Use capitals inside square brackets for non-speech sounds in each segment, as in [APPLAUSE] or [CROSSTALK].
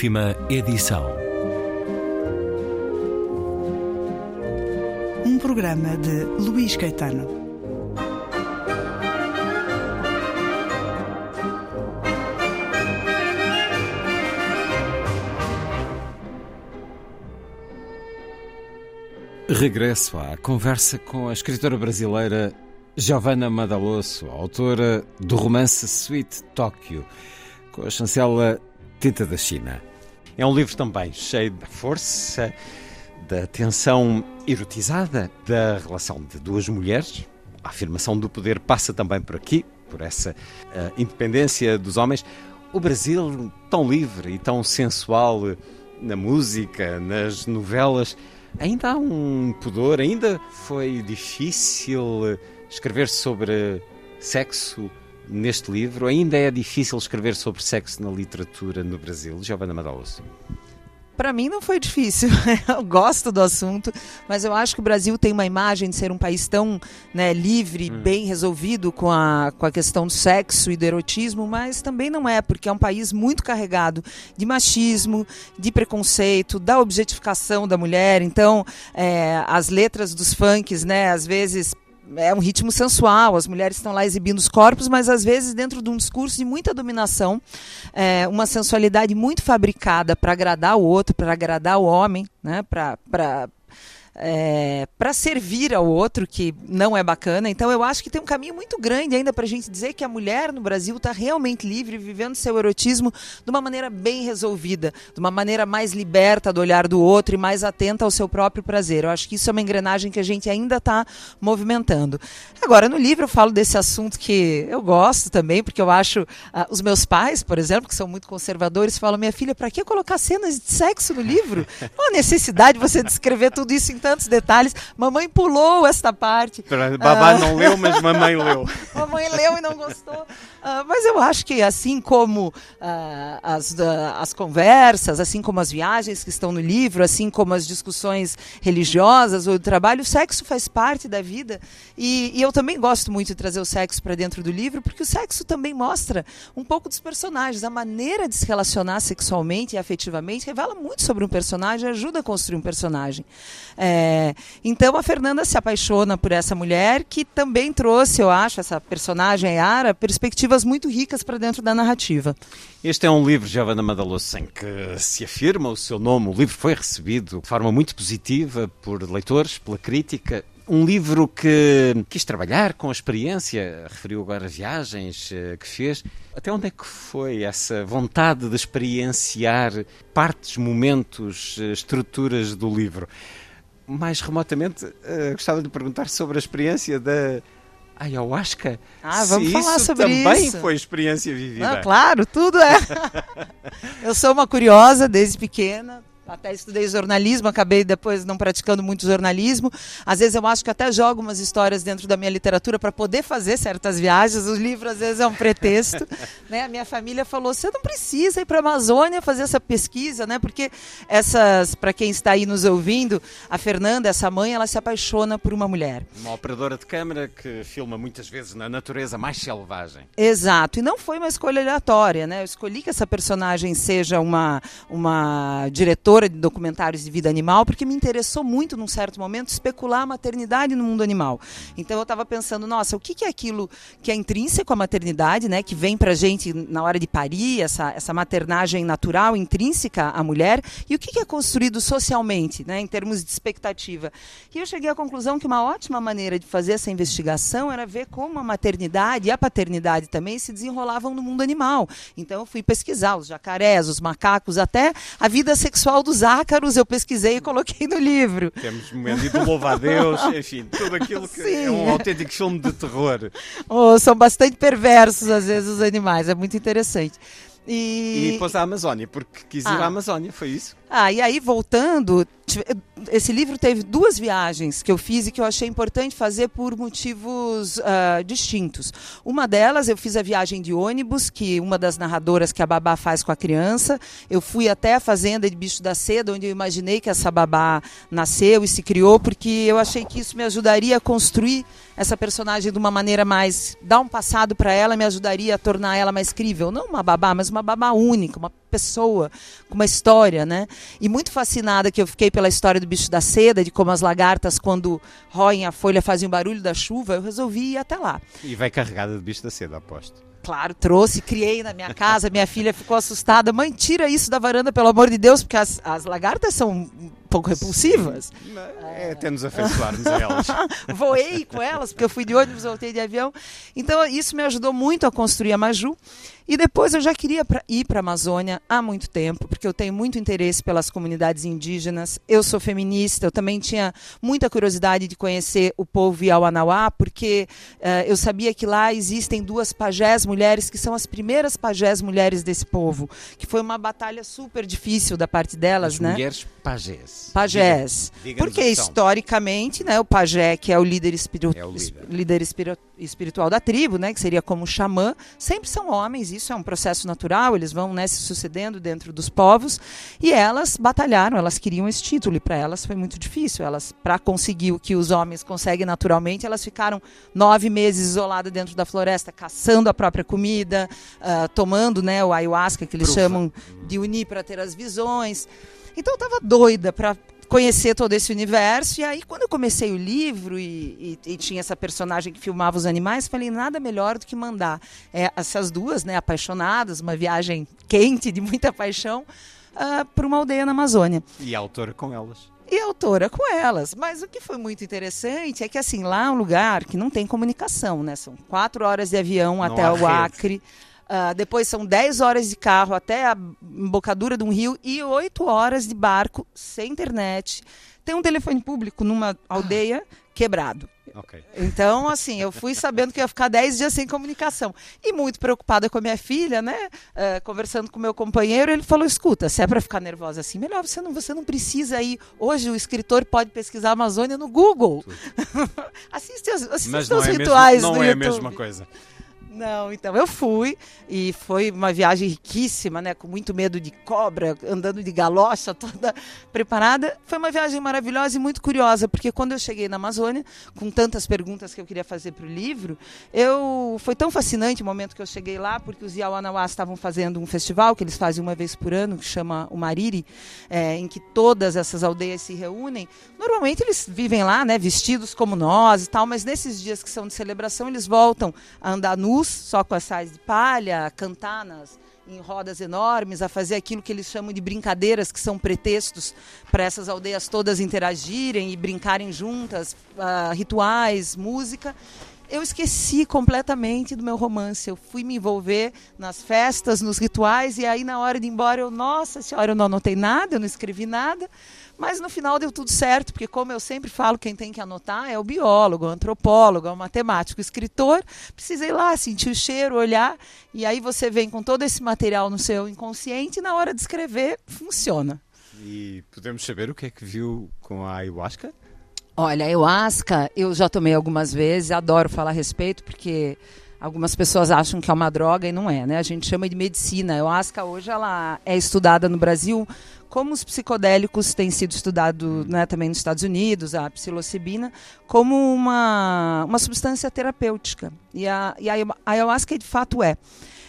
Última edição. Um programa de Luís Caetano. Regresso à conversa com a escritora brasileira Giovanna Madalosso, autora do romance Sweet Tóquio, com a chancela Tinta da China. É um livro também cheio da força, da tensão erotizada, da relação de duas mulheres. A afirmação do poder passa também por aqui, por essa uh, independência dos homens. O Brasil, tão livre e tão sensual na música, nas novelas, ainda há um pudor, ainda foi difícil escrever sobre sexo neste livro. Ainda é difícil escrever sobre sexo na literatura no Brasil. Giovanna Madaloso. Para mim não foi difícil. [LAUGHS] Eu gosto do assunto, mas eu acho que o Brasil tem uma imagem de ser um país tão né, livre, hum. bem resolvido com a, com a questão do sexo e do erotismo, mas também não é, porque é um país muito carregado de machismo, de preconceito, da objetificação da mulher. Então, é, as letras dos funks, né, às vezes é um ritmo sensual, as mulheres estão lá exibindo os corpos, mas às vezes dentro de um discurso de muita dominação, é, uma sensualidade muito fabricada para agradar o outro, para agradar o homem, né, para é, para servir ao outro, que não é bacana. Então, eu acho que tem um caminho muito grande ainda para a gente dizer que a mulher no Brasil está realmente livre, vivendo seu erotismo de uma maneira bem resolvida, de uma maneira mais liberta do olhar do outro e mais atenta ao seu próprio prazer. Eu acho que isso é uma engrenagem que a gente ainda está movimentando. Agora, no livro, eu falo desse assunto que eu gosto também, porque eu acho. Uh, os meus pais, por exemplo, que são muito conservadores, falam: minha filha, para que colocar cenas de sexo no livro? Não há necessidade de você descrever tudo isso em tantos detalhes. Mamãe pulou esta parte. Babá uh... não leu, mas mamãe [LAUGHS] leu. mamãe leu e não gostou. Uh, mas eu acho que assim como uh, as, as conversas, assim como as viagens que estão no livro, assim como as discussões religiosas ou do trabalho, o sexo faz parte da vida. E, e eu também gosto muito de trazer o sexo para dentro do livro, porque o sexo também mostra um pouco dos personagens. A maneira de se relacionar sexualmente e afetivamente revela muito sobre um personagem, ajuda a construir um personagem. É, então a Fernanda se apaixona por essa mulher que também trouxe, eu acho, essa personagem Yara, perspectivas muito ricas para dentro da narrativa. Este é um livro, Giovanna Madaloso, em que se afirma o seu nome. O livro foi recebido de forma muito positiva por leitores, pela crítica um livro que quis trabalhar com a experiência, referiu agora viagens eh, que fez. Até onde é que foi essa vontade de experienciar partes, momentos, eh, estruturas do livro? Mais remotamente, uh, gostava de perguntar sobre a experiência da ayahuasca. Ah, vamos Se falar isso sobre também isso. também foi experiência vivida. Ah, claro, tudo é. [LAUGHS] Eu sou uma curiosa desde pequena, até estudei jornalismo, acabei depois não praticando muito jornalismo. Às vezes eu acho que até jogo umas histórias dentro da minha literatura para poder fazer certas viagens. O livro às vezes é um pretexto. [LAUGHS] né? A minha família falou: você não precisa ir para a Amazônia fazer essa pesquisa, né? Porque essas, para quem está aí nos ouvindo, a Fernanda, essa mãe, ela se apaixona por uma mulher. Uma operadora de câmera que filma muitas vezes na natureza mais selvagem. Exato. E não foi uma escolha aleatória, né? Eu escolhi que essa personagem seja uma, uma diretora de documentários de vida animal, porque me interessou muito, num certo momento, especular a maternidade no mundo animal. Então eu estava pensando, nossa, o que, que é aquilo que é intrínseco à maternidade, né, que vem para a gente na hora de parir, essa, essa maternagem natural, intrínseca à mulher, e o que, que é construído socialmente, né, em termos de expectativa. E eu cheguei à conclusão que uma ótima maneira de fazer essa investigação era ver como a maternidade e a paternidade também se desenrolavam no mundo animal. Então eu fui pesquisar os jacarés, os macacos, até a vida sexual do dos ácaros eu pesquisei e coloquei no livro. Temos momento de louva a Deus, enfim, tudo aquilo que Sim. é um autêntico filme de terror. Oh, são bastante perversos às vezes os animais, é muito interessante. E, e depois a Amazônia, porque quis ir ah. à Amazônia, foi isso? Ah, e aí voltando, esse livro teve duas viagens que eu fiz e que eu achei importante fazer por motivos uh, distintos. Uma delas, eu fiz a viagem de ônibus, que uma das narradoras que a babá faz com a criança. Eu fui até a fazenda de Bicho da Seda, onde eu imaginei que essa babá nasceu e se criou, porque eu achei que isso me ajudaria a construir essa personagem de uma maneira mais. dar um passado para ela, me ajudaria a tornar ela mais crível. Não uma babá, mas uma babá única, uma pessoa com uma história, né? E muito fascinada que eu fiquei pela história do bicho da seda, de como as lagartas, quando roem a folha, fazem o barulho da chuva, eu resolvi ir até lá. E vai carregada de bicho da seda, aposto. Claro, trouxe, criei na minha casa. Minha filha ficou assustada. Mãe, tira isso da varanda, pelo amor de Deus, porque as, as lagartas são pouco repulsivas. É, até nos afeiçoarmos a elas. [LAUGHS] Voei com elas, porque eu fui de ônibus, voltei de avião. Então, isso me ajudou muito a construir a Maju. E depois eu já queria pra, ir para a Amazônia há muito tempo, porque eu tenho muito interesse pelas comunidades indígenas. Eu sou feminista, eu também tinha muita curiosidade de conhecer o povo Iauanauá, porque uh, eu sabia que lá existem duas pajés mulheres que são as primeiras pajés mulheres desse povo, que foi uma batalha super difícil da parte delas, as né? Mulheres pajés. Pajés. Diga, diga porque historicamente, né, o pajé, que é o líder, espiritu é o líder. líder espiritual da tribo, né, que seria como xamã, sempre são homens, isso é um processo natural, eles vão né, se sucedendo dentro dos povos, e elas batalharam, elas queriam esse título, e para elas foi muito difícil. Elas, para conseguir o que os homens conseguem naturalmente, elas ficaram nove meses isoladas dentro da floresta, caçando a própria comida, uh, tomando né, o ayahuasca, que eles chamam de unir para ter as visões. Então eu estava doida para conhecer todo esse universo. E aí, quando eu comecei o livro e, e, e, tinha essa personagem que filmava os animais, falei, nada melhor do que mandar é, essas duas, né, apaixonadas, uma viagem quente, de muita paixão, uh, para uma aldeia na Amazônia. E a autora com elas. E a autora com elas. Mas o que foi muito interessante é que, assim, lá é um lugar que não tem comunicação, né? São quatro horas de avião não até o Acre. Uh, depois são 10 horas de carro até a embocadura de um rio e 8 horas de barco sem internet. Tem um telefone público numa aldeia quebrado. Okay. Então, assim, eu fui sabendo que ia ficar 10 dias sem comunicação. E muito preocupada com a minha filha, né? Uh, conversando com meu companheiro, ele falou: escuta, se é para ficar nervosa assim, melhor você não, você não precisa ir. Hoje o escritor pode pesquisar a Amazônia no Google. [LAUGHS] assiste, assiste os é rituais. Mesmo, não é YouTube. a mesma coisa. Não, então eu fui e foi uma viagem riquíssima, né? Com muito medo de cobra, andando de galocha, [LAUGHS] toda preparada. Foi uma viagem maravilhosa e muito curiosa, porque quando eu cheguei na Amazônia, com tantas perguntas que eu queria fazer para o livro, eu foi tão fascinante o momento que eu cheguei lá, porque os Iauanauás estavam fazendo um festival que eles fazem uma vez por ano, que chama o Mariri, é, em que todas essas aldeias se reúnem. Normalmente eles vivem lá, né? Vestidos como nós e tal, mas nesses dias que são de celebração, eles voltam a andar nus só com as sais de palha, a cantar nas, em rodas enormes, a fazer aquilo que eles chamam de brincadeiras, que são pretextos para essas aldeias todas interagirem e brincarem juntas, uh, rituais, música. Eu esqueci completamente do meu romance. Eu fui me envolver nas festas, nos rituais, e aí na hora de ir embora eu, nossa senhora, eu não anotei nada, eu não escrevi nada. Mas no final deu tudo certo, porque como eu sempre falo, quem tem que anotar é o biólogo, o antropólogo, o matemático, o escritor. Precisei lá sentir o cheiro, olhar, e aí você vem com todo esse material no seu inconsciente e na hora de escrever funciona. E podemos saber o que é que viu com a ayahuasca? Olha, a ayahuasca eu já tomei algumas vezes, adoro falar a respeito, porque Algumas pessoas acham que é uma droga e não é, né? A gente chama de medicina. A ayahuasca hoje ela é estudada no Brasil como os psicodélicos têm sido estudados né, também nos Estados Unidos, a psilocibina, como uma, uma substância terapêutica. E a, e a ayahuasca de fato é.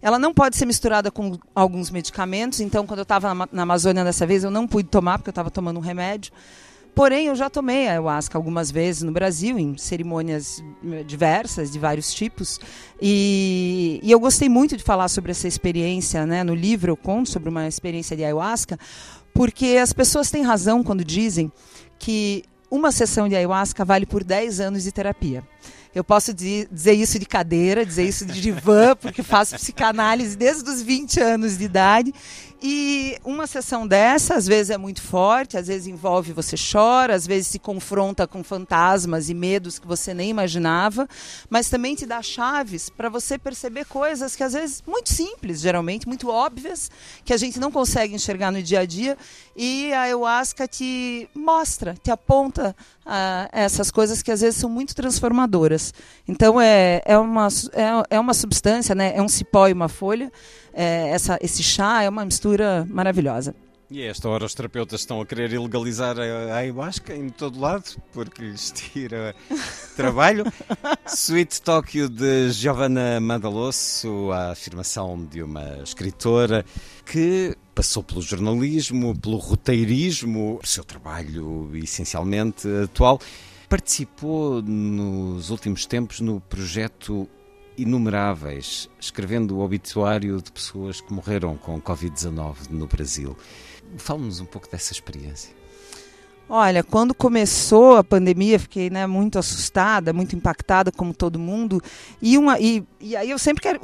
Ela não pode ser misturada com alguns medicamentos, então quando eu estava na, na Amazônia dessa vez eu não pude tomar porque eu estava tomando um remédio. Porém, eu já tomei ayahuasca algumas vezes no Brasil, em cerimônias eh, diversas, de vários tipos. E, e, eu gostei muito de falar sobre essa experiência. Né? No livro eu conto sobre uma experiência de ayahuasca, porque as pessoas têm razão quando dizem que uma sessão de ayahuasca vale por 10 anos de terapia. Eu posso dizer isso de cadeira, dizer isso de divã, [LAUGHS] porque faço psicanálise desde os 20 anos de idade. E uma sessão dessa, às vezes é muito forte, às vezes envolve você chora, às vezes se confronta com fantasmas e medos que você nem imaginava, mas também te dá chaves para você perceber coisas que às vezes muito simples, geralmente muito óbvias, que a gente não consegue enxergar no dia a dia, e a ayahuasca te mostra, te aponta uh, essas coisas que às vezes são muito transformadoras. Então é, é, uma, é, é uma substância, né? é um cipó e uma folha. É, essa, esse chá é uma mistura maravilhosa. E a esta hora os terapeutas estão a querer ilegalizar a ayahuasca em todo lado, porque lhes tira [LAUGHS] trabalho. Sweet Tóquio de Giovanna Madalosso, a afirmação de uma escritora que passou pelo jornalismo, pelo roteirismo, o seu trabalho essencialmente atual. Participou nos últimos tempos no projeto Inumeráveis, escrevendo o obituário de pessoas que morreram com Covid-19 no Brasil. Fala-nos um pouco dessa experiência. Olha, quando começou a pandemia, fiquei né, muito assustada, muito impactada, como todo mundo. E, uma, e, e aí eu sempre quero.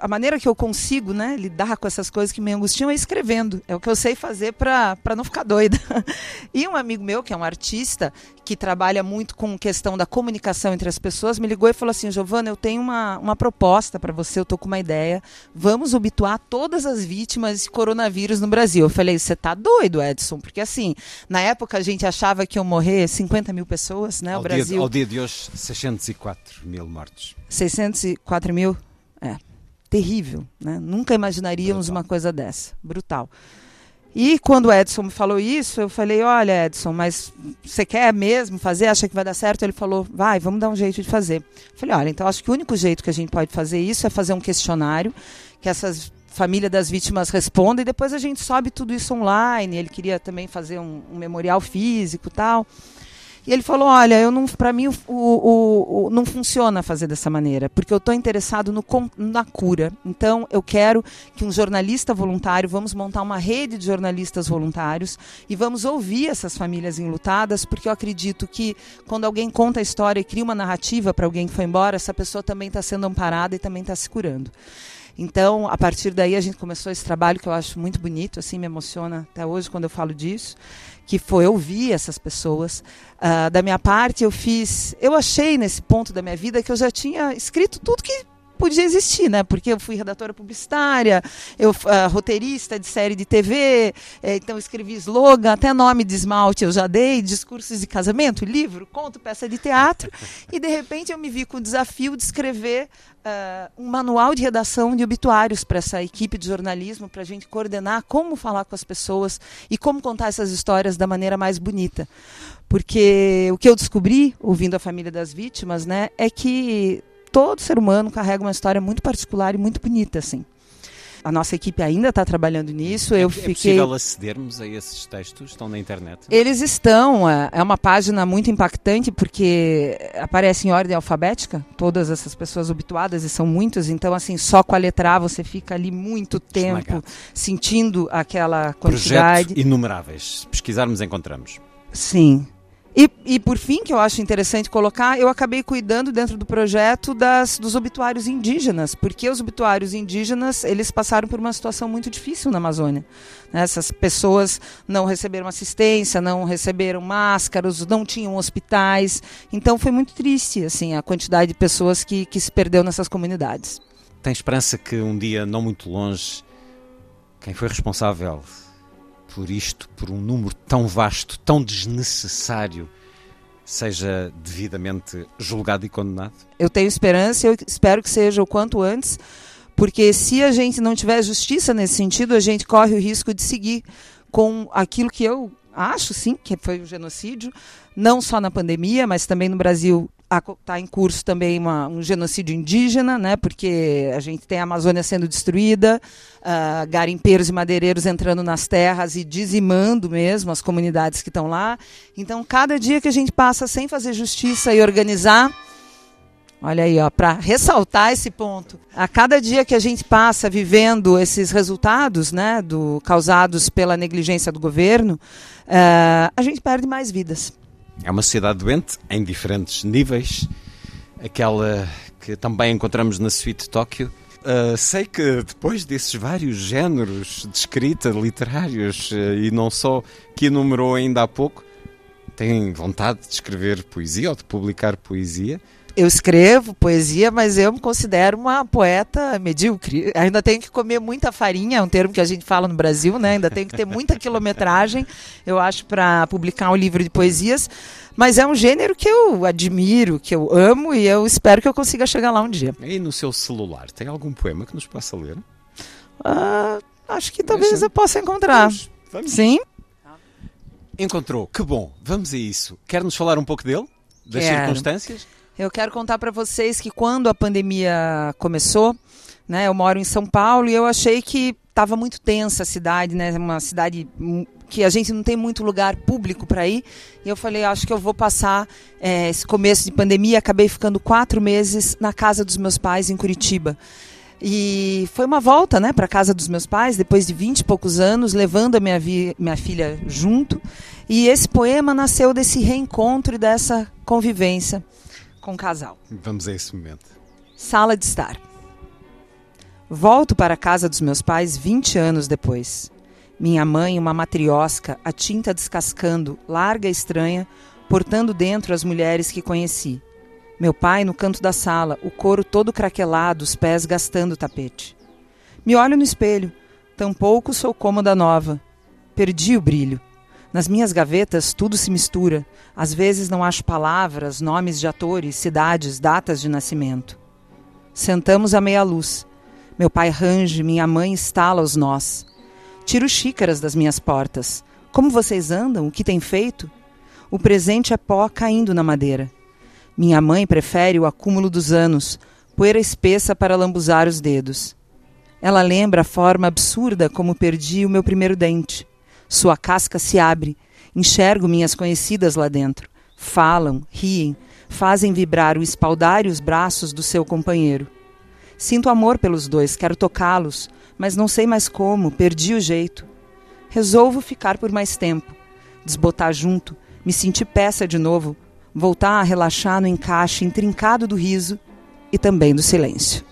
A maneira que eu consigo né, lidar com essas coisas que me angustiam é escrevendo. É o que eu sei fazer para não ficar doida. [LAUGHS] E um amigo meu, que é um artista, que trabalha muito com questão da comunicação entre as pessoas, me ligou e falou assim: Giovana, eu tenho uma, uma proposta para você, eu tô com uma ideia. Vamos obituar todas as vítimas de coronavírus no Brasil. Eu falei: você tá doido, Edson? Porque assim, na época a gente achava que iam morrer 50 mil pessoas, né? Ao o Brasil. Dia, ao dia de hoje, 604 mil mortos. 604 mil? É. Terrível, né? Nunca imaginaríamos Brutal. uma coisa dessa. Brutal. E quando o Edson me falou isso, eu falei: Olha, Edson, mas você quer mesmo fazer? Acha que vai dar certo? Ele falou: Vai, vamos dar um jeito de fazer. Eu falei: Olha, então acho que o único jeito que a gente pode fazer isso é fazer um questionário que essas família das vítimas responda e depois a gente sobe tudo isso online. Ele queria também fazer um, um memorial físico tal. E ele falou: Olha, eu não, para mim o, o, o, não funciona fazer dessa maneira, porque eu estou interessado no, na cura. Então eu quero que um jornalista voluntário, vamos montar uma rede de jornalistas voluntários e vamos ouvir essas famílias enlutadas, porque eu acredito que quando alguém conta a história e cria uma narrativa para alguém que foi embora, essa pessoa também está sendo amparada e também está se curando. Então, a partir daí, a gente começou esse trabalho que eu acho muito bonito, assim, me emociona até hoje quando eu falo disso, que foi ouvir essas pessoas. Uh, da minha parte, eu fiz. Eu achei nesse ponto da minha vida que eu já tinha escrito tudo que podia existir, né? Porque eu fui redatora publicitária, eu uh, roteirista de série de TV, eh, então escrevi slogan, até nome de esmalte eu já dei, discursos de casamento, livro, conto, peça de teatro, [LAUGHS] e de repente eu me vi com o desafio de escrever uh, um manual de redação de obituários para essa equipe de jornalismo, para a gente coordenar como falar com as pessoas e como contar essas histórias da maneira mais bonita. Porque o que eu descobri, ouvindo a família das vítimas, né, é que todo ser humano carrega uma história muito particular e muito bonita, assim. A nossa equipe ainda está trabalhando nisso. É, eu é fiquei... possível acedermos a esses textos? Estão na internet? Eles estão. É, é uma página muito impactante porque aparece em ordem alfabética todas essas pessoas obituadas e são muitas. Então, assim, só com a letra A você fica ali muito tempo Esmagado. sentindo aquela quantidade. Projeto inumeráveis. Se pesquisarmos, encontramos. Sim. E, e, por fim, que eu acho interessante colocar, eu acabei cuidando dentro do projeto das, dos obituários indígenas, porque os obituários indígenas eles passaram por uma situação muito difícil na Amazônia. Né? Essas pessoas não receberam assistência, não receberam máscaras, não tinham hospitais. Então foi muito triste assim a quantidade de pessoas que, que se perdeu nessas comunidades. Tem esperança que um dia não muito longe, quem foi responsável por isto, por um número tão vasto, tão desnecessário, seja devidamente julgado e condenado? Eu tenho esperança, eu espero que seja o quanto antes, porque se a gente não tiver justiça nesse sentido, a gente corre o risco de seguir com aquilo que eu acho, sim, que foi o genocídio, não só na pandemia, mas também no Brasil está em curso também uma, um genocídio indígena, né, porque a gente tem a Amazônia sendo destruída, uh, garimpeiros e madeireiros entrando nas terras e dizimando mesmo as comunidades que estão lá. Então, cada dia que a gente passa sem fazer justiça e organizar, Olha aí, para ressaltar esse ponto. A cada dia que a gente passa vivendo esses resultados né, do, causados pela negligência do governo, uh, a gente perde mais vidas. É uma sociedade doente em diferentes níveis, aquela que também encontramos na Suite Tóquio. Uh, sei que depois desses vários géneros de escrita, literários uh, e não só, que enumerou ainda há pouco, tem vontade de escrever poesia ou de publicar poesia eu escrevo poesia, mas eu me considero uma poeta medíocre. Ainda tenho que comer muita farinha, é um termo que a gente fala no Brasil, né? Ainda tenho que ter muita [LAUGHS] quilometragem, eu acho, para publicar um livro de poesias. Mas é um gênero que eu admiro, que eu amo e eu espero que eu consiga chegar lá um dia. E no seu celular, tem algum poema que nos possa ler? Ah, acho que talvez eu possa encontrar. Vamos Vamos. Sim? Encontrou, que bom, vamos a isso. Quer nos falar um pouco dele? Das Quero. circunstâncias? Eu quero contar para vocês que quando a pandemia começou, né, eu moro em São Paulo e eu achei que estava muito tensa a cidade, né, uma cidade que a gente não tem muito lugar público para ir. E eu falei, acho que eu vou passar é, esse começo de pandemia. Acabei ficando quatro meses na casa dos meus pais em Curitiba. E foi uma volta né, para casa dos meus pais, depois de vinte e poucos anos, levando a minha, minha filha junto. E esse poema nasceu desse reencontro e dessa convivência com o casal. Vamos a esse momento. Sala de estar. Volto para a casa dos meus pais 20 anos depois. Minha mãe, uma matriosca, a tinta descascando, larga e estranha, portando dentro as mulheres que conheci. Meu pai no canto da sala, o couro todo craquelado, os pés gastando o tapete. Me olho no espelho. Tampouco sou cômoda nova. Perdi o brilho. Nas minhas gavetas tudo se mistura. Às vezes não acho palavras, nomes de atores, cidades, datas de nascimento. Sentamos à meia luz. Meu pai range, minha mãe estala os nós. Tiro xícaras das minhas portas. Como vocês andam? O que têm feito? O presente é pó caindo na madeira. Minha mãe prefere o acúmulo dos anos, poeira espessa para lambuzar os dedos. Ela lembra a forma absurda como perdi o meu primeiro dente. Sua casca se abre, enxergo minhas conhecidas lá dentro. Falam, riem, fazem vibrar o espaldar e os braços do seu companheiro. Sinto amor pelos dois, quero tocá-los, mas não sei mais como, perdi o jeito. Resolvo ficar por mais tempo, desbotar junto, me sentir peça de novo, voltar a relaxar no encaixe intrincado do riso e também do silêncio.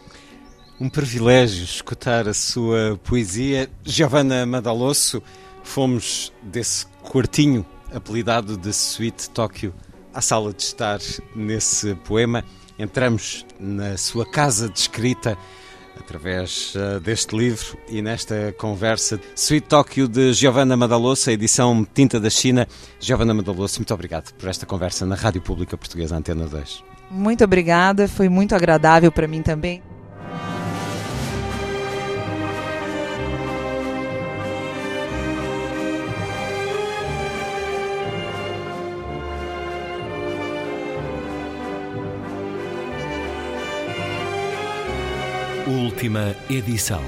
Um privilégio escutar a sua poesia. Giovanna Madalosso, fomos desse quartinho apelidado de Suite Tóquio à sala de estar nesse poema. Entramos na sua casa de escrita através uh, deste livro e nesta conversa. Suite Tóquio de Giovanna Madalosso, edição Tinta da China. Giovanna Madalosso, muito obrigado por esta conversa na Rádio Pública Portuguesa Antena 2. Muito obrigada, foi muito agradável para mim também. Última edição.